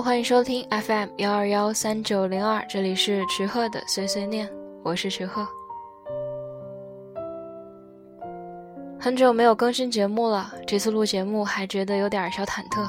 欢迎收听 FM 幺二幺三九零二，这里是池鹤的碎碎念，我是池鹤。很久没有更新节目了，这次录节目还觉得有点小忐忑。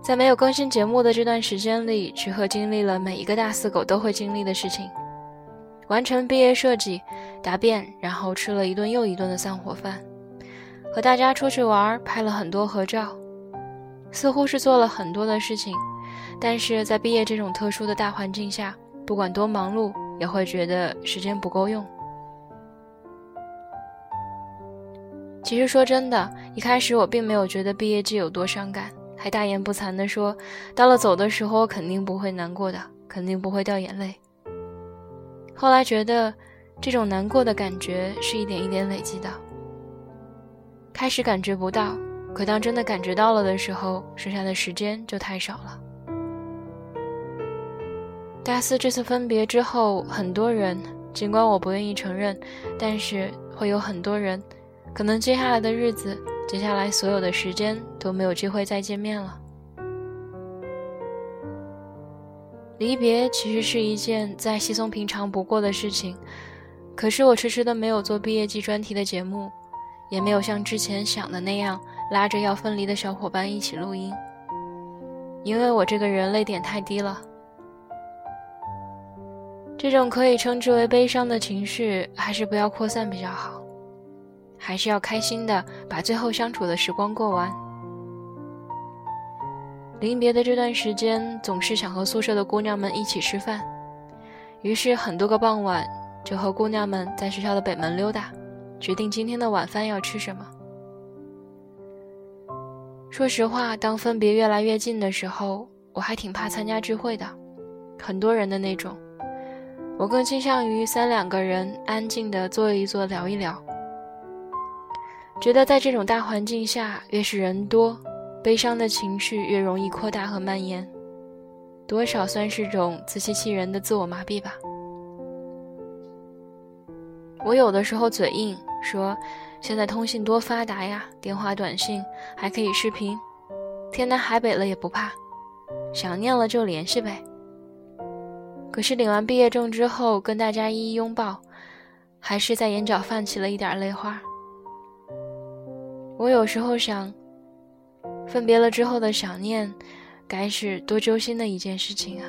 在没有更新节目的这段时间里，池鹤经历了每一个大四狗都会经历的事情：完成毕业设计、答辩，然后吃了一顿又一顿的散伙饭，和大家出去玩，拍了很多合照。似乎是做了很多的事情，但是在毕业这种特殊的大环境下，不管多忙碌，也会觉得时间不够用。其实说真的，一开始我并没有觉得毕业季有多伤感，还大言不惭地说，到了走的时候肯定不会难过的，肯定不会掉眼泪。后来觉得，这种难过的感觉是一点一点累积的，开始感觉不到。可当真的感觉到了的时候，剩下的时间就太少了。大四这次分别之后，很多人，尽管我不愿意承认，但是会有很多人，可能接下来的日子，接下来所有的时间都没有机会再见面了。离别其实是一件再稀松平常不过的事情，可是我迟迟的没有做毕业季专题的节目，也没有像之前想的那样。拉着要分离的小伙伴一起录音，因为我这个人泪点太低了。这种可以称之为悲伤的情绪，还是不要扩散比较好，还是要开心的把最后相处的时光过完。临别的这段时间，总是想和宿舍的姑娘们一起吃饭，于是很多个傍晚就和姑娘们在学校的北门溜达，决定今天的晚饭要吃什么。说实话，当分别越来越近的时候，我还挺怕参加聚会的，很多人的那种。我更倾向于三两个人安静的坐一坐，聊一聊。觉得在这种大环境下，越是人多，悲伤的情绪越容易扩大和蔓延，多少算是种自欺欺人的自我麻痹吧。我有的时候嘴硬，说。现在通信多发达呀，电话、短信还可以视频，天南海北了也不怕，想念了就联系呗。可是领完毕业证之后，跟大家一一拥抱，还是在眼角泛起了一点泪花。我有时候想，分别了之后的想念，该是多揪心的一件事情啊。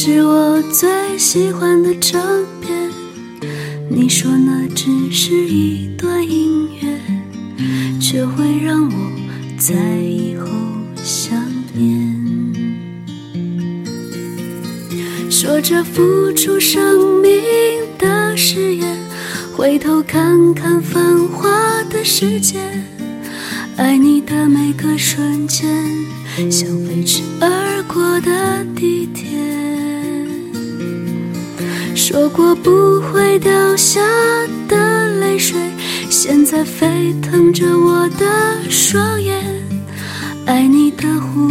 是我最喜欢的唱片。你说那只是一段音乐，却会让我在以后想念。说着付出生命的誓言。回头看看繁华的世界，爱你的每个瞬间，像飞驰而过的地铁。说过不会掉下的泪水，现在沸腾着我的双眼。爱你的虎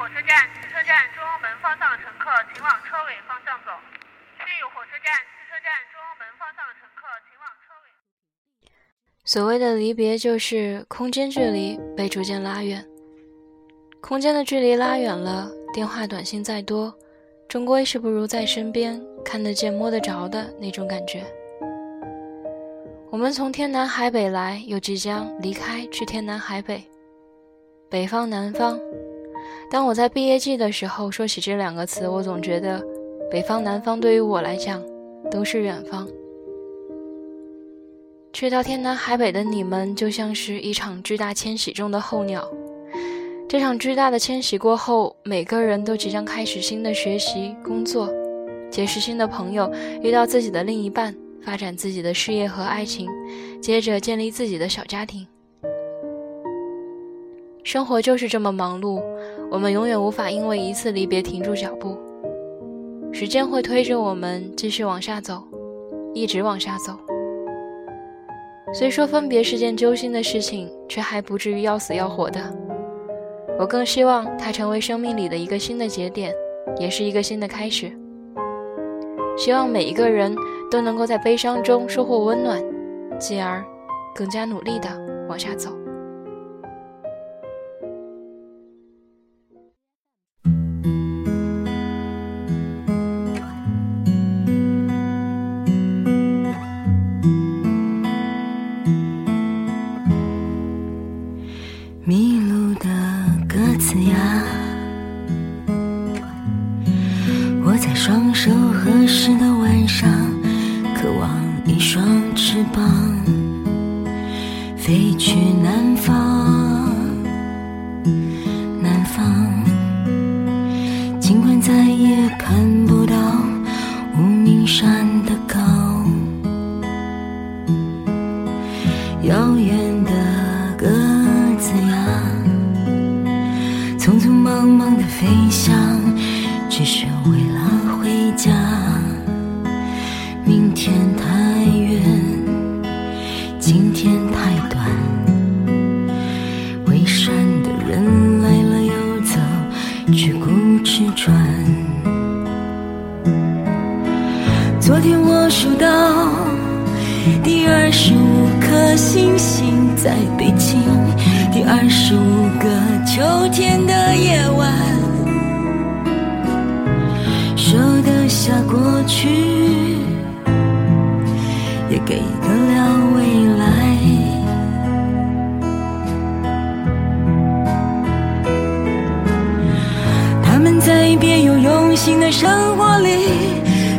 火车站、汽车站、中央门方向的乘客，请往车尾方向走。去火车站、汽车站、中央门方向的乘客，请往车尾。所谓的离别，就是空间距离被逐渐拉远。空间的距离拉远了，电话、短信再多，终归是不如在身边看得见、摸得着的那种感觉。我们从天南海北来，又即将离开，去天南海北。北方、南方。当我在毕业季的时候说起这两个词，我总觉得北方、南方对于我来讲都是远方。去到天南海北的你们，就像是一场巨大迁徙中的候鸟。这场巨大的迁徙过后，每个人都即将开始新的学习、工作，结识新的朋友，遇到自己的另一半，发展自己的事业和爱情，接着建立自己的小家庭。生活就是这么忙碌，我们永远无法因为一次离别停住脚步。时间会推着我们继续往下走，一直往下走。虽说分别是件揪心的事情，却还不至于要死要活的。我更希望它成为生命里的一个新的节点，也是一个新的开始。希望每一个人都能够在悲伤中收获温暖，继而更加努力地往下走。匆匆忙忙的飞翔，只是为了回家。明天太远，今天太短。为善的人来了又走，只顾吃穿。昨天我数到第二十五颗星星在北京。第二十五个秋天的夜晚，舍得下过去，也给得了未来。他们在别有用心的生活里。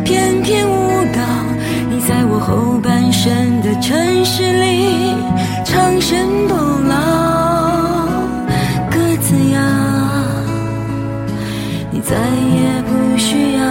翩翩舞蹈，你在我后半生的城市里长生不需要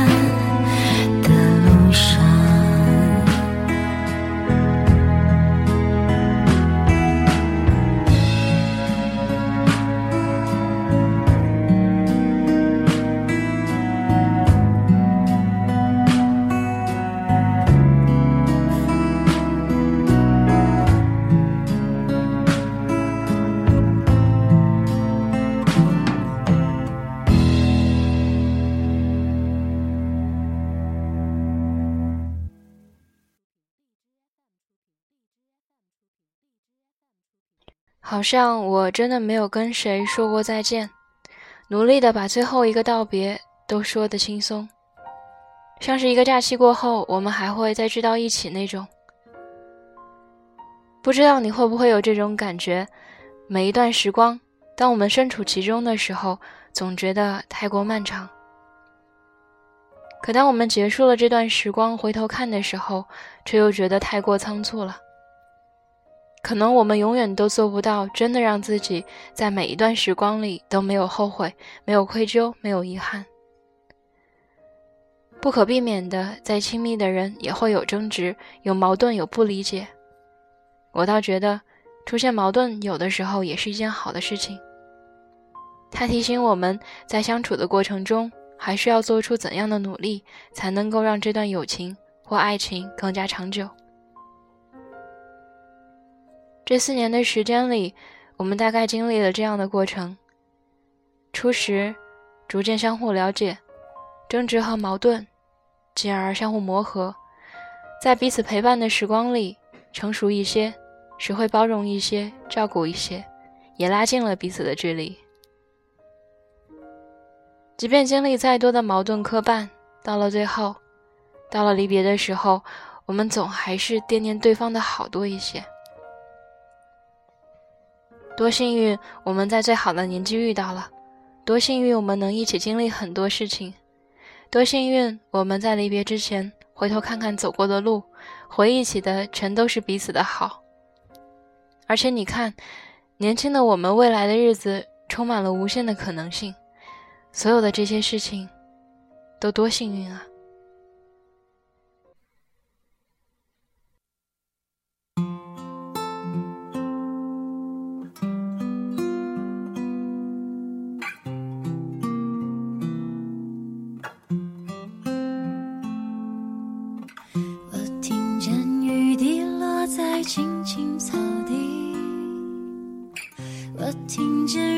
好像我真的没有跟谁说过再见，努力的把最后一个道别都说得轻松，像是一个假期过后，我们还会再聚到一起那种。不知道你会不会有这种感觉？每一段时光，当我们身处其中的时候，总觉得太过漫长。可当我们结束了这段时光，回头看的时候，却又觉得太过仓促了。可能我们永远都做不到，真的让自己在每一段时光里都没有后悔、没有愧疚、没有遗憾。不可避免的，再亲密的人也会有争执、有矛盾、有不理解。我倒觉得，出现矛盾有的时候也是一件好的事情。它提醒我们在相处的过程中，还需要做出怎样的努力，才能够让这段友情或爱情更加长久。这四年的时间里，我们大概经历了这样的过程：初时，逐渐相互了解，争执和矛盾，进而相互磨合，在彼此陪伴的时光里，成熟一些，学会包容一些，照顾一些，也拉近了彼此的距离。即便经历再多的矛盾磕绊，到了最后，到了离别的时候，我们总还是惦念对方的好多一些。多幸运，我们在最好的年纪遇到了；多幸运，我们能一起经历很多事情；多幸运，我们在离别之前回头看看走过的路，回忆起的全都是彼此的好。而且你看，年轻的我们，未来的日子充满了无限的可能性。所有的这些事情，都多幸运啊！听见。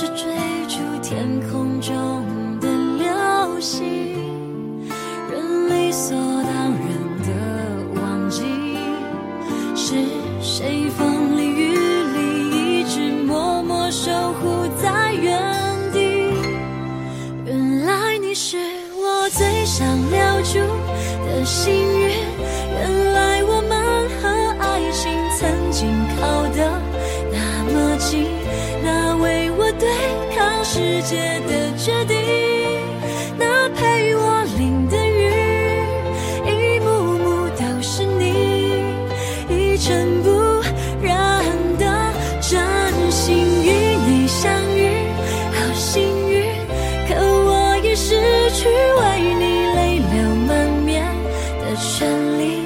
是追逐天空中的流星。去为你泪流满面的权利，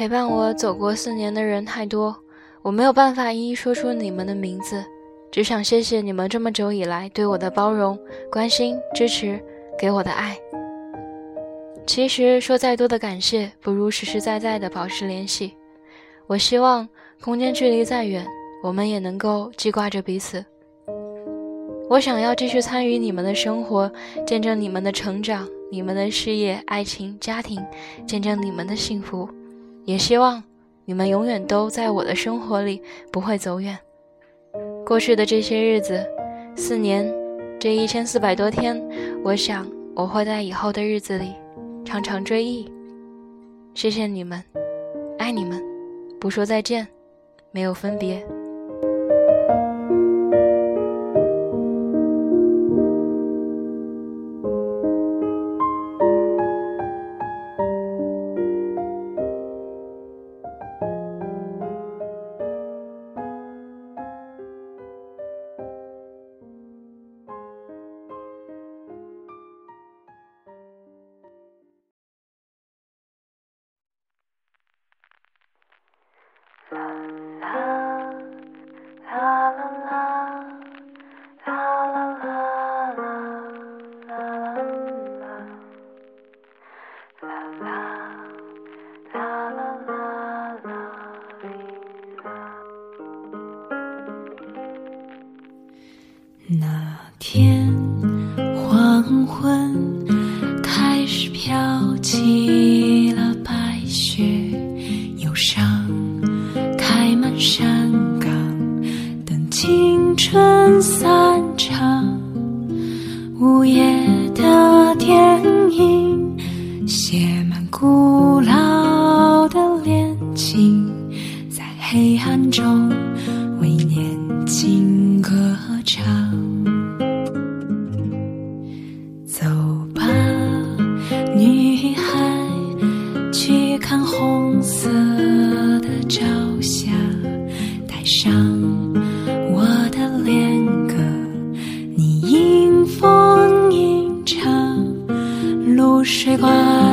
陪伴我走过四年的人太多，我没有办法一一说出你们的名字，只想谢谢你们这么久以来对我的包容、关心、支持，给我的爱。其实说再多的感谢，不如实实在在的保持联系。我希望空间距离再远，我们也能够记挂着彼此。我想要继续参与你们的生活，见证你们的成长，你们的事业、爱情、家庭，见证你们的幸福。也希望你们永远都在我的生活里，不会走远。过去的这些日子，四年，这一千四百多天，我想我会在以后的日子里常常追忆。谢谢你们，爱你们，不说再见，没有分别。那天露水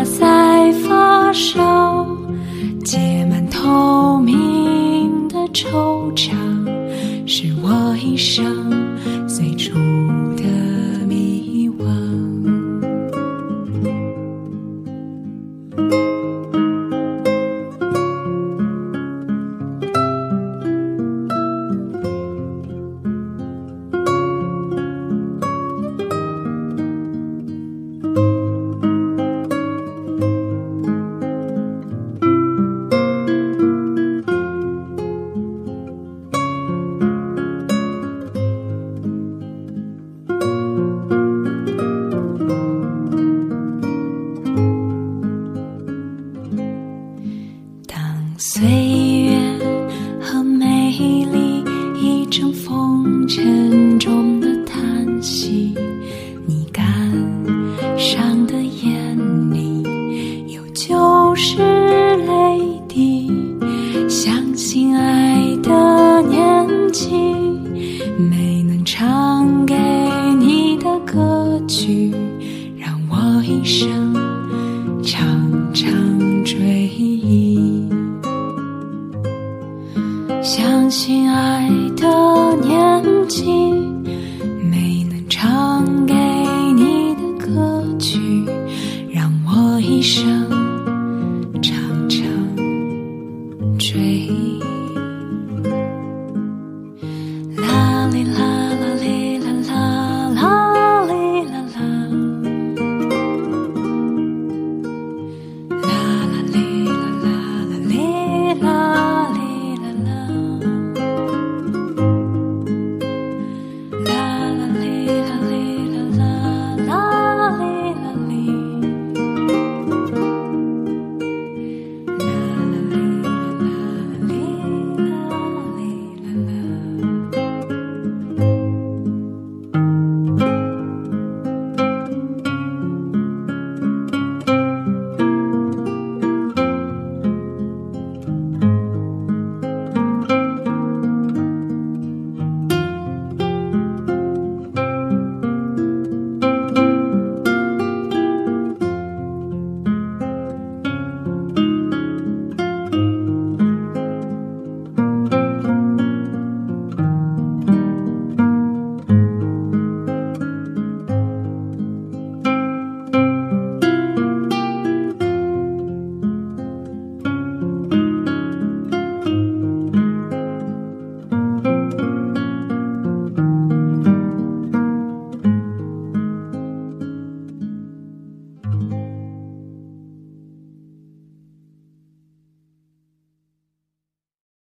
一生